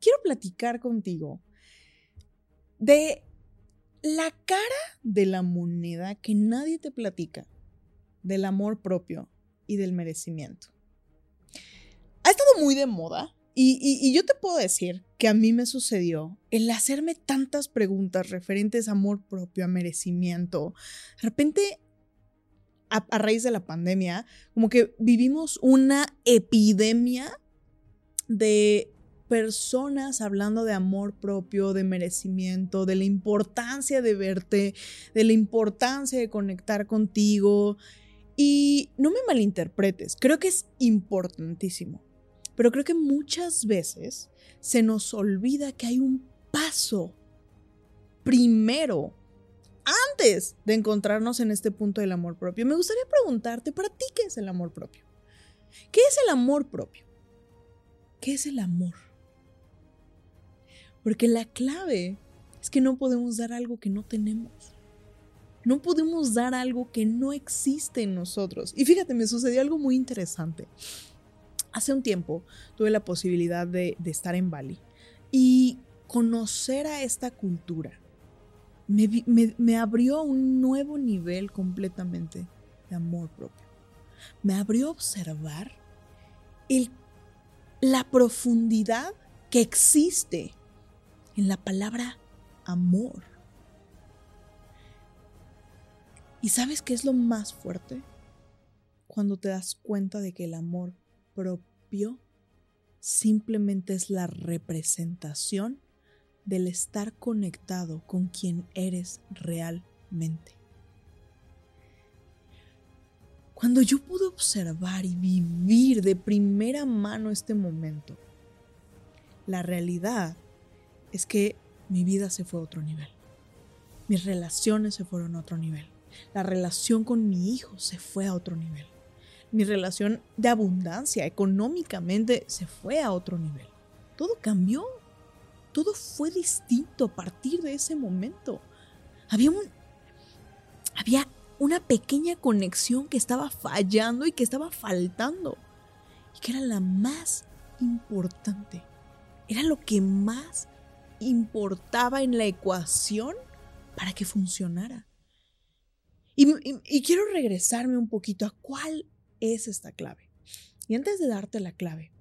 quiero platicar contigo de la cara de la moneda que nadie te platica, del amor propio y del merecimiento ha estado muy de moda y, yo te puedo decir que a mí me sucedió el hacerme tantas preguntas referentes a amor propio, a merecimiento. De repente, a, raíz de la pandemia, como que vivimos una epidemia de personas hablando de amor propio, de merecimiento, de la importancia de verte, de la importancia de conectar contigo. Y no me malinterpretes, creo que es importantísimo. Pero creo que muchas veces se nos olvida que hay un paso primero antes de encontrarnos en este punto del amor propio. Me gustaría preguntarte, para ti, ¿qué es el amor propio? ¿Qué es el amor propio? ¿Qué es el amor? Porque la clave es que no podemos dar algo que no tenemos. No podemos dar algo que no existe en nosotros. Y fíjate, me sucedió algo muy interesante. Hace un tiempo tuve la posibilidad de, estar en Bali y conocer a esta cultura me, abrió un nuevo nivel completamente de amor propio. Me abrió a observar la profundidad que existe en la palabra amor. ¿Y sabes qué es lo más fuerte? Cuando te das cuenta de que el amor propio simplemente es la representación del estar conectado con quien eres realmente. Cuando yo pude observar y vivir de primera mano este momento, la realidad es que mi vida se fue a otro nivel. Mis relaciones se fueron a otro nivel. La relación con mi hijo se fue a otro nivel mi relación de abundancia económicamente se fue a otro nivel. Todo cambió. Todo fue distinto a partir de ese momento. Había un había una pequeña conexión que estaba fallando y que estaba faltando y que era la más importante. Era lo que más importaba en la ecuación para que funcionara. Y, quiero regresarme un poquito a cuál es esta clave. Y antes de darte la clave,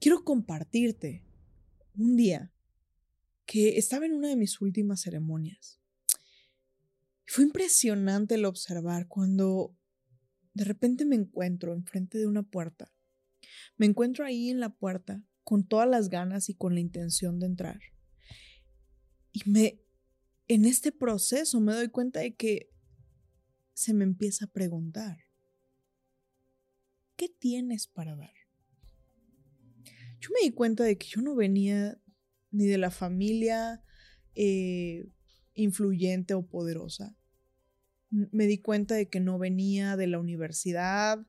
quiero compartirte un día que estaba en una de mis últimas ceremonias. Fue impresionante el observar cuando de repente me encuentro enfrente de una puerta. Me encuentro ahí en la puerta con todas las ganas y con la intención de entrar. Y me en este proceso me doy cuenta de que se me empieza a preguntar, ¿qué tienes para dar? Yo me di cuenta de que yo no venía ni de la familia eh, influyente o poderosa. Me di cuenta de que no venía de la universidad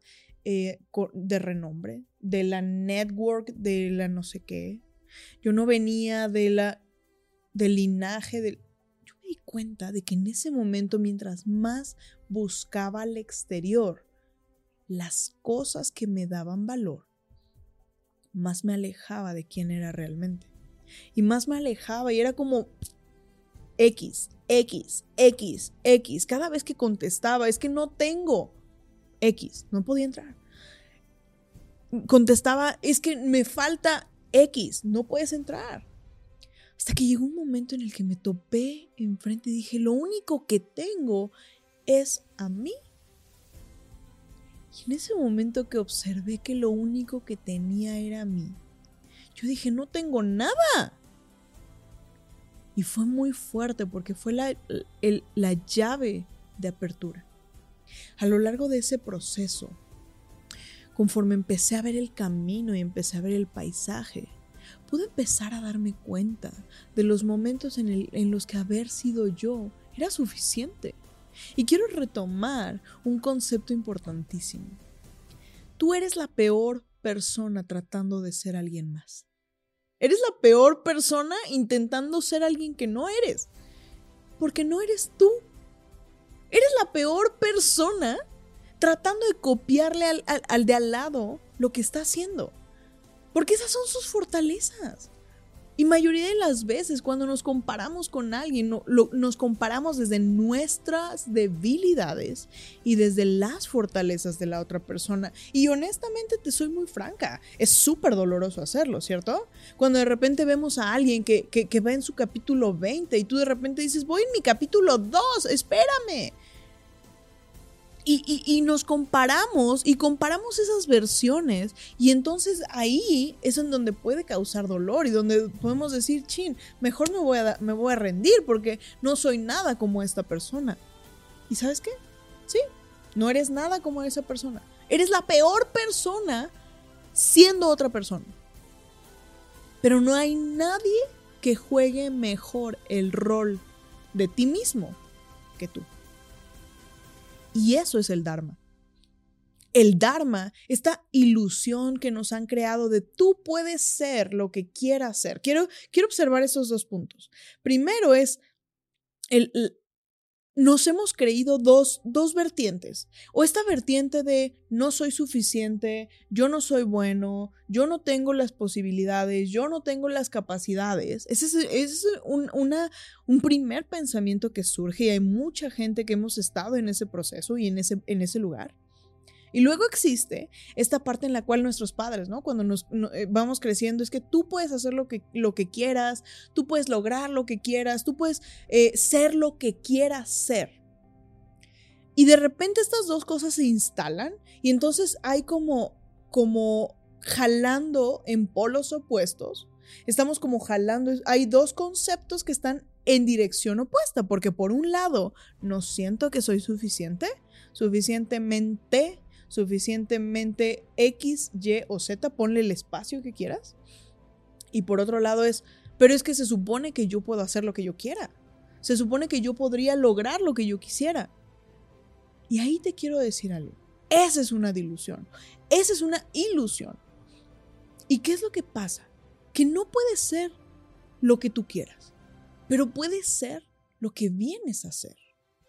eh, de renombre, de la network, de la no sé qué. Yo no venía de la, del linaje del... Yo me di cuenta de que en ese momento, mientras más buscaba al exterior, las cosas que me daban valor, más me alejaba de quién era realmente. Y más me alejaba y era como X, X, X, X. Cada vez que contestaba, es que no tengo X, no podía entrar. Contestaba, es que me falta X, no puedes entrar. Hasta que llegó un momento en el que me topé enfrente y dije, lo único que tengo es a mí. Y en ese momento que observé que lo único que tenía era mí, yo dije, no tengo nada. Y fue muy fuerte porque fue la, la llave de apertura. A lo largo de ese proceso, conforme empecé a ver el camino y empecé a ver el paisaje, pude empezar a darme cuenta de los momentos en, los que haber sido yo era suficiente. Y quiero retomar un concepto importantísimo. Tú eres la peor persona tratando de ser alguien más. Eres la peor persona intentando ser alguien que no eres. Porque no eres tú. Eres la peor persona tratando de copiarle al, de al lado lo que está haciendo. Porque esas son sus fortalezas. Y mayoría de las veces cuando nos comparamos con alguien, nos comparamos desde nuestras debilidades y desde las fortalezas de la otra persona. Y honestamente te soy muy franca, es súper doloroso hacerlo, ¿cierto? Cuando de repente vemos a alguien que, que, que va en su capítulo 20 y tú de repente dices, voy en mi capítulo 2, espérame y, nos comparamos y comparamos esas versiones y entonces ahí es en donde puede causar dolor y donde podemos decir, chin, mejor me voy a, me voy a rendir porque no soy nada como esta persona. ¿Y sabes qué? Sí, no eres nada como esa persona. Eres la peor persona siendo otra persona. Pero no hay nadie que juegue mejor el rol de ti mismo que tú. Y eso es el Dharma. El Dharma, esta ilusión que nos han creado de tú puedes ser lo que quieras ser. Quiero, quiero observar esos dos puntos. Primero es el, nos hemos creído dos, dos, vertientes. O esta vertiente de no soy suficiente, yo no soy bueno, yo no tengo las posibilidades, yo no tengo las capacidades. Ese es, un, una, un, primer pensamiento que surge y hay mucha gente que hemos estado en ese proceso y en ese, en ese lugar. Y luego existe esta parte en la cual nuestros padres, ¿no? Cuando nos eh, vamos creciendo, es que tú puedes hacer lo que, lo que quieras, tú puedes lograr lo que quieras, tú puedes eh, ser lo que quieras ser. Y de repente estas dos cosas se instalan y entonces hay como, como jalando en polos opuestos. Estamos como jalando, hay dos conceptos que están en dirección opuesta, porque por un lado, no siento que soy suficiente, suficientemente suficientemente X, Y o Z, ponle el espacio que quieras. Y por otro lado es, pero es que se supone que yo puedo hacer lo que yo quiera. Se supone que yo podría lograr lo que yo quisiera. Y ahí te quiero decir algo. Esa es una dilución. Esa es una ilusión. ¿Y qué es lo que pasa? Que no puede ser lo que tú quieras, pero puede ser lo que vienes a ser.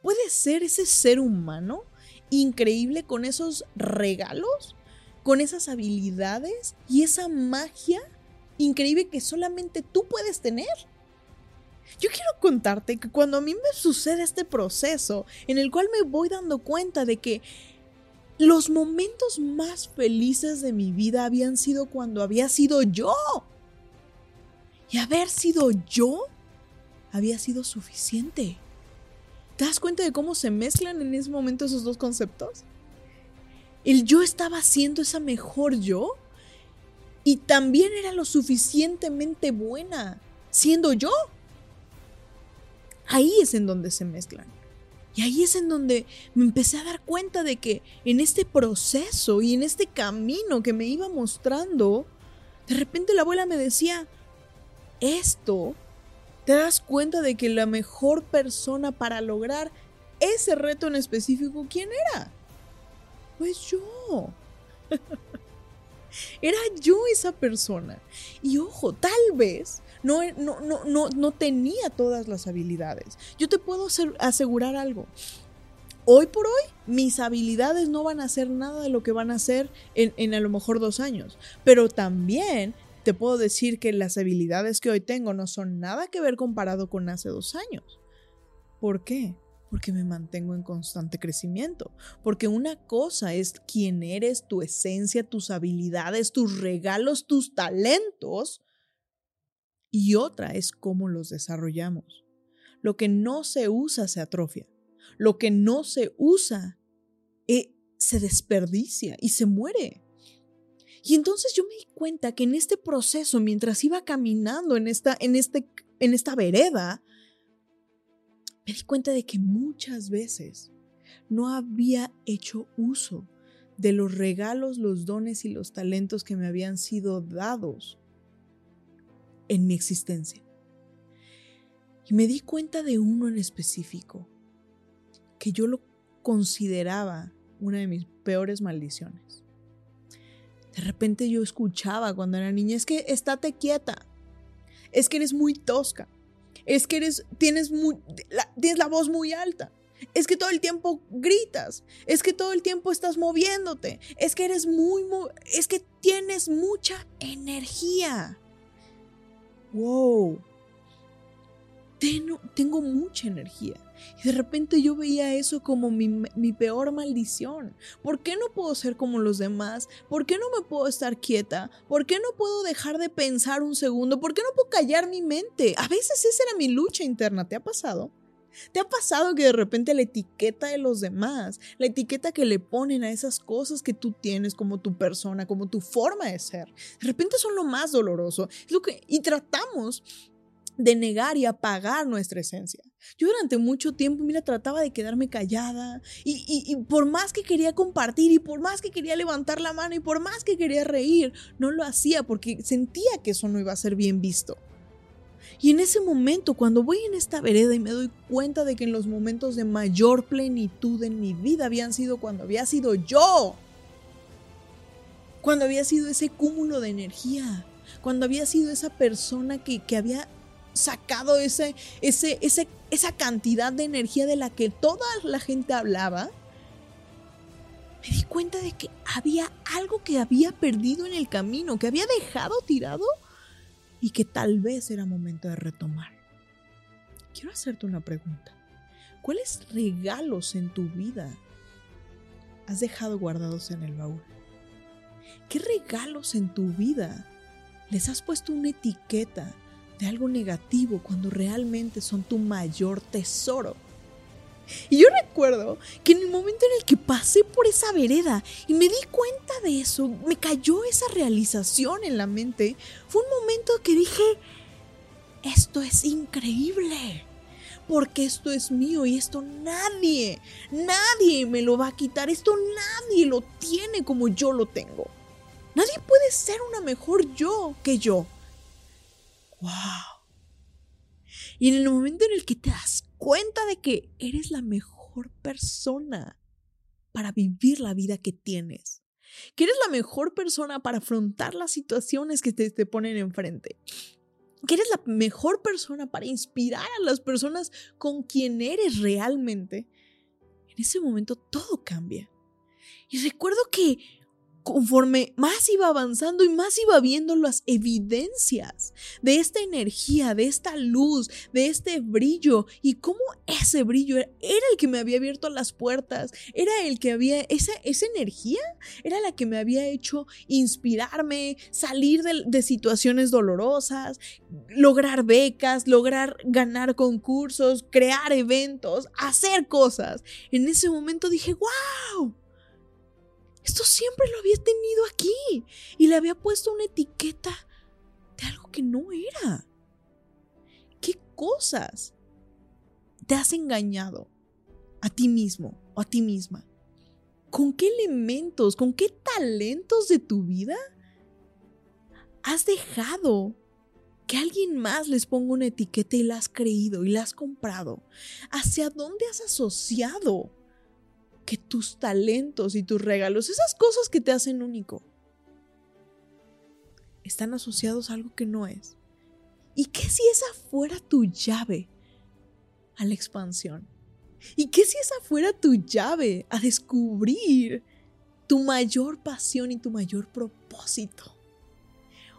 Puede ser ese ser humano increíble con esos regalos, con esas habilidades y esa magia increíble que solamente tú puedes tener. Yo quiero contarte que cuando a mí me sucede este proceso en el cual me voy dando cuenta de que los momentos más felices de mi vida habían sido cuando había sido yo. Y haber sido yo había sido suficiente. ¿Te das cuenta de cómo se mezclan en ese momento esos dos conceptos? El yo estaba siendo esa mejor yo y también era lo suficientemente buena siendo yo. Ahí es en donde se mezclan. Y ahí es en donde me empecé a dar cuenta de que en este proceso y en este camino que me iba mostrando, de repente la abuela me decía, esto te das cuenta de que la mejor persona para lograr ese reto en específico, ¿quién era? Pues yo. era yo esa persona. Y ojo, tal vez no, no, no, no, tenía todas las habilidades. Yo te puedo asegurar algo. Hoy por hoy, mis habilidades no van a ser nada de lo que van a ser en, en a lo mejor dos años. Pero también te puedo decir que las habilidades que hoy tengo no son nada que ver comparado con hace dos años. ¿Por qué? Porque me mantengo en constante crecimiento. Porque una cosa es quién eres, tu esencia, tus habilidades, tus regalos, tus talentos. Y otra es cómo los desarrollamos. Lo que no se usa se atrofia. Lo que no se usa eh, se desperdicia y se muere. Y entonces yo me di cuenta que en este proceso, mientras iba caminando en esta, en este, en esta vereda, me di cuenta de que muchas veces no había hecho uso de los regalos, los dones y los talentos que me habían sido dados en mi existencia. Y me di cuenta de uno en específico, que yo lo consideraba una de mis peores maldiciones. De repente yo escuchaba cuando era niña, es que estate quieta, es que eres muy tosca, es que eres, tienes, muy, la, tienes la voz muy alta, es que todo el tiempo gritas, es que todo el tiempo estás moviéndote, es que eres muy, muy es que tienes mucha energía. Wow, tengo, mucha energía. Y de repente yo veía eso como mi, mi, peor maldición. ¿Por qué no puedo ser como los demás? ¿Por qué no me puedo estar quieta? ¿Por qué no puedo dejar de pensar un segundo? ¿Por qué no puedo callar mi mente? A veces esa era mi lucha interna. ¿Te ha pasado? ¿Te ha pasado que de repente la etiqueta de los demás, la etiqueta que le ponen a esas cosas que tú tienes como tu persona, como tu forma de ser, de repente son lo más doloroso? lo que, y tratamos de negar y apagar nuestra esencia. Yo durante mucho tiempo, mira, trataba de quedarme callada y, y, por más que quería compartir y por más que quería levantar la mano y por más que quería reír, no lo hacía porque sentía que eso no iba a ser bien visto. Y en ese momento, cuando voy en esta vereda y me doy cuenta de que en los momentos de mayor plenitud en mi vida habían sido cuando había sido yo, cuando había sido ese cúmulo de energía, cuando había sido esa persona que, que había sacado ese, ese, ese, esa cantidad de energía de la que toda la gente hablaba, me di cuenta de que había algo que había perdido en el camino, que había dejado tirado y que tal vez era momento de retomar. Quiero hacerte una pregunta. ¿Cuáles regalos en tu vida has dejado guardados en el baúl? ¿Qué regalos en tu vida les has puesto una etiqueta de algo negativo cuando realmente son tu mayor tesoro? Y yo recuerdo que en el momento en el que pasé por esa vereda y me di cuenta de eso, me cayó esa realización en la mente, fue un momento que dije, esto es increíble, porque esto es mío y esto nadie, nadie me lo va a quitar, esto nadie lo tiene como yo lo tengo. Nadie puede ser una mejor yo que yo. ¡Wow! Y en el momento en el que te das cuenta de que eres la mejor persona para vivir la vida que tienes, que eres la mejor persona para afrontar las situaciones que te, te ponen enfrente, que eres la mejor persona para inspirar a las personas con quien eres realmente, en ese momento todo cambia. Y recuerdo que conforme más iba avanzando y más iba viendo las evidencias de esta energía, de esta luz, de este brillo y cómo ese brillo era, el que me había abierto las puertas, era el que había, esa, esa energía era la que me había hecho inspirarme, salir de, de situaciones dolorosas, lograr becas, lograr ganar concursos, crear eventos, hacer cosas. En ese momento dije, wow esto siempre lo había tenido aquí y le había puesto una etiqueta de algo que no era. ¿Qué cosas te has engañado a ti mismo o a ti misma? ¿Con qué elementos, con qué talentos de tu vida has dejado que alguien más les ponga una etiqueta y la has creído y la has comprado? ¿Hacia dónde has asociado que tus talentos y tus regalos, esas cosas que te hacen único, están asociados a algo que no es. ¿Y qué si esa fuera tu llave a la expansión? ¿Y qué si esa fuera tu llave a descubrir tu mayor pasión y tu mayor propósito?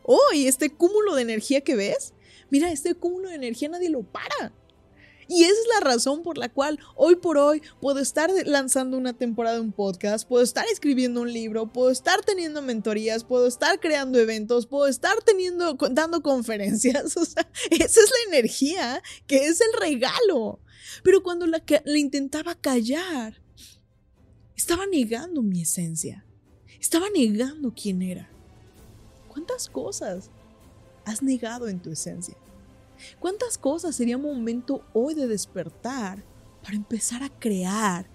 Oh, y este cúmulo de energía que ves, mira, este cúmulo de energía nadie lo para. Y esa es la razón por la cual hoy por hoy puedo estar lanzando una temporada de un podcast, puedo estar escribiendo un libro, puedo estar teniendo mentorías, puedo estar creando eventos, puedo estar teniendo, dando conferencias. O sea, esa es la energía que es el regalo. Pero cuando la, la intentaba callar, estaba negando mi esencia. Estaba negando quién era. ¿Cuántas cosas has negado en tu esencia? ¿Cuántas cosas sería momento hoy de despertar para empezar a crear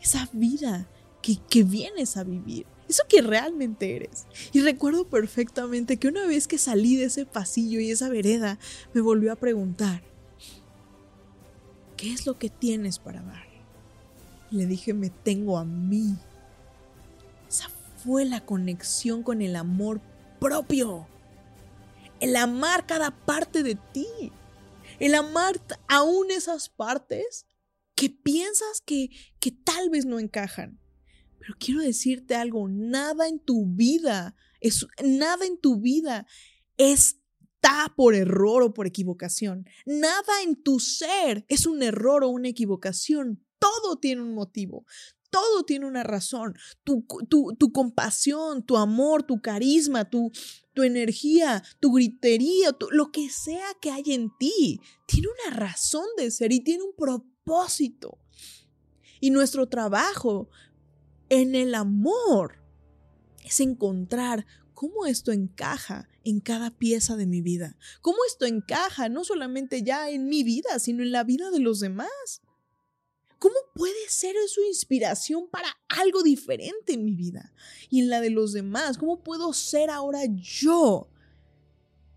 esa vida que, que vienes a vivir? eso que realmente eres. Y recuerdo perfectamente que una vez que salí de ese pasillo y esa vereda, me volvió a preguntar, ¿qué es lo que tienes para dar? le dije, me tengo a mí. Esa fue la conexión con el amor propio. El amar cada parte de ti. El amar aún esas partes que piensas que, que tal vez no encajan. Pero quiero decirte algo, nada en tu vida, es, nada en tu vida está por error o por equivocación. Nada en tu ser es un error o una equivocación. Todo tiene un motivo. Todo tiene una razón. Tu, tu, compasión, tu amor, tu carisma, tu, tu energía, tu gritería, lo que sea que hay en ti, tiene una razón de ser y tiene un propósito. Y nuestro trabajo en el amor es encontrar cómo esto encaja en cada pieza de mi vida, cómo esto encaja no solamente ya en mi vida, sino en la vida de los demás. ¿Cómo puede ser su inspiración para algo diferente en mi vida y en la de los demás? ¿Cómo puedo ser ahora yo?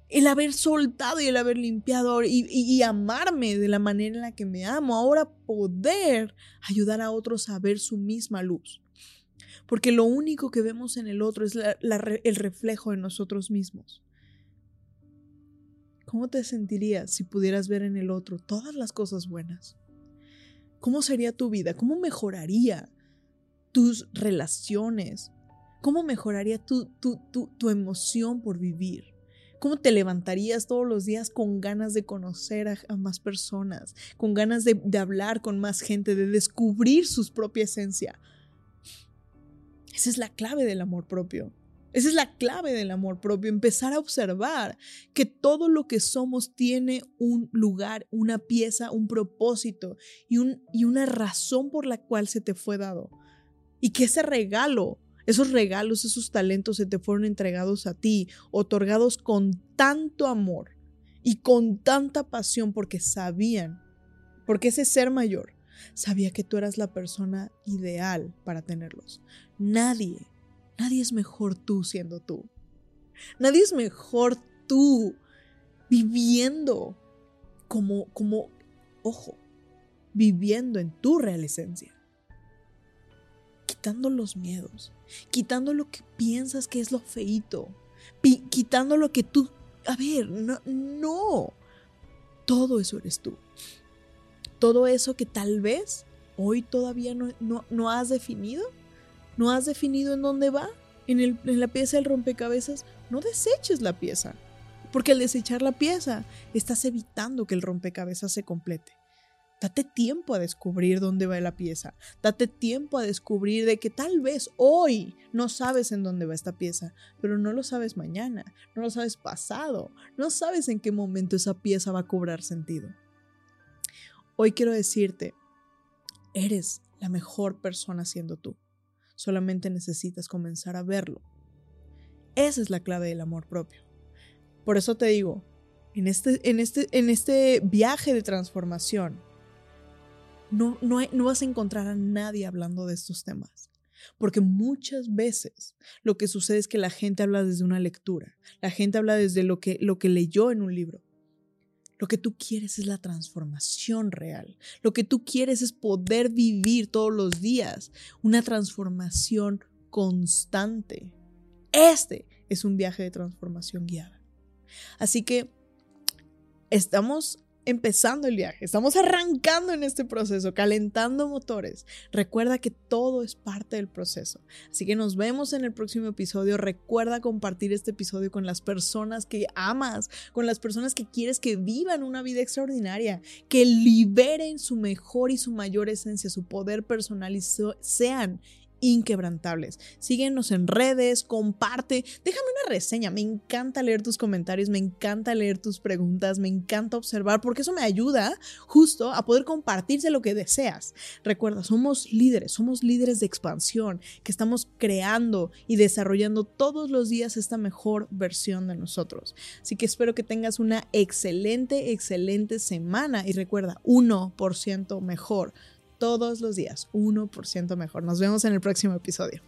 El haber soltado y el haber limpiado y, amarme de la manera en la que me amo, ahora poder ayudar a otros a ver su misma luz. Porque lo único que vemos en el otro es el reflejo de nosotros mismos. ¿Cómo te sentirías si pudieras ver en el otro todas las cosas buenas? ¿Cómo sería tu vida? ¿Cómo mejoraría tus relaciones? ¿Cómo mejoraría tu, tu, emoción por vivir? ¿Cómo te levantarías todos los días con ganas de conocer a, más personas, con ganas de, de, hablar con más gente, de descubrir su propia esencia? Esa es la clave del amor propio. Esa es la clave del amor propio, empezar a observar que todo lo que somos tiene un lugar, una pieza, un propósito y, un, y una razón por la cual se te fue dado. Y que ese regalo, esos regalos, esos talentos se te fueron entregados a ti, otorgados con tanto amor y con tanta pasión porque sabían, porque ese ser mayor sabía que tú eras la persona ideal para tenerlos. Nadie Nadie es mejor tú siendo tú. Nadie es mejor tú viviendo como, como, ojo, viviendo en tu real esencia. Quitando los miedos, quitando lo que piensas que es lo feito, quitando lo que tú, a ver, no, no, todo eso eres tú. Todo eso que tal vez hoy todavía no, no, no has definido, ¿No has definido en dónde va? ¿En, la pieza del rompecabezas? No deseches la pieza. Porque al desechar la pieza, estás evitando que el rompecabezas se complete. Date tiempo a descubrir dónde va la pieza. Date tiempo a descubrir de que tal vez hoy no sabes en dónde va esta pieza, pero no lo sabes mañana, no lo sabes pasado, no sabes en qué momento esa pieza va a cobrar sentido. Hoy quiero decirte, eres la mejor persona siendo tú. Solamente necesitas comenzar a verlo. Esa es la clave del amor propio. Por eso te digo, en este, en este, en este viaje de transformación, no, no, no vas a encontrar a nadie hablando de estos temas. Porque muchas veces lo que sucede es que la gente habla desde una lectura, la gente habla desde lo que, lo que leyó en un libro. Lo que tú quieres es la transformación real. Lo que tú quieres es poder vivir todos los días una transformación constante. Este es un viaje de transformación guiada. Así que estamos empezando el viaje, estamos arrancando en este proceso, calentando motores. Recuerda que todo es parte del proceso. Así que nos vemos en el próximo episodio. Recuerda compartir este episodio con las personas que amas, con las personas que quieres que vivan una vida extraordinaria, que liberen su mejor y su mayor esencia, su poder personal y sean inquebrantables. Síguenos en redes, comparte, déjame una reseña. Me encanta leer tus comentarios, me encanta leer tus preguntas, me encanta observar porque eso me ayuda justo a poder compartirse lo que deseas. Recuerda, somos líderes, somos líderes de expansión que estamos creando y desarrollando todos los días esta mejor versión de nosotros. Así que espero que tengas una excelente, excelente semana y recuerda, 1% mejor todos los días, 1% mejor. Nos vemos en el próximo episodio.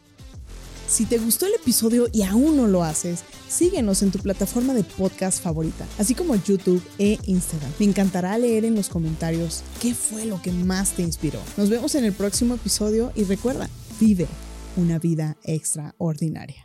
Si te gustó el episodio y aún no lo haces, síguenos en tu plataforma de podcast favorita, así como YouTube e Instagram. Me encantará leer en los comentarios qué fue lo que más te inspiró. Nos vemos en el próximo episodio y recuerda, vive una vida extraordinaria.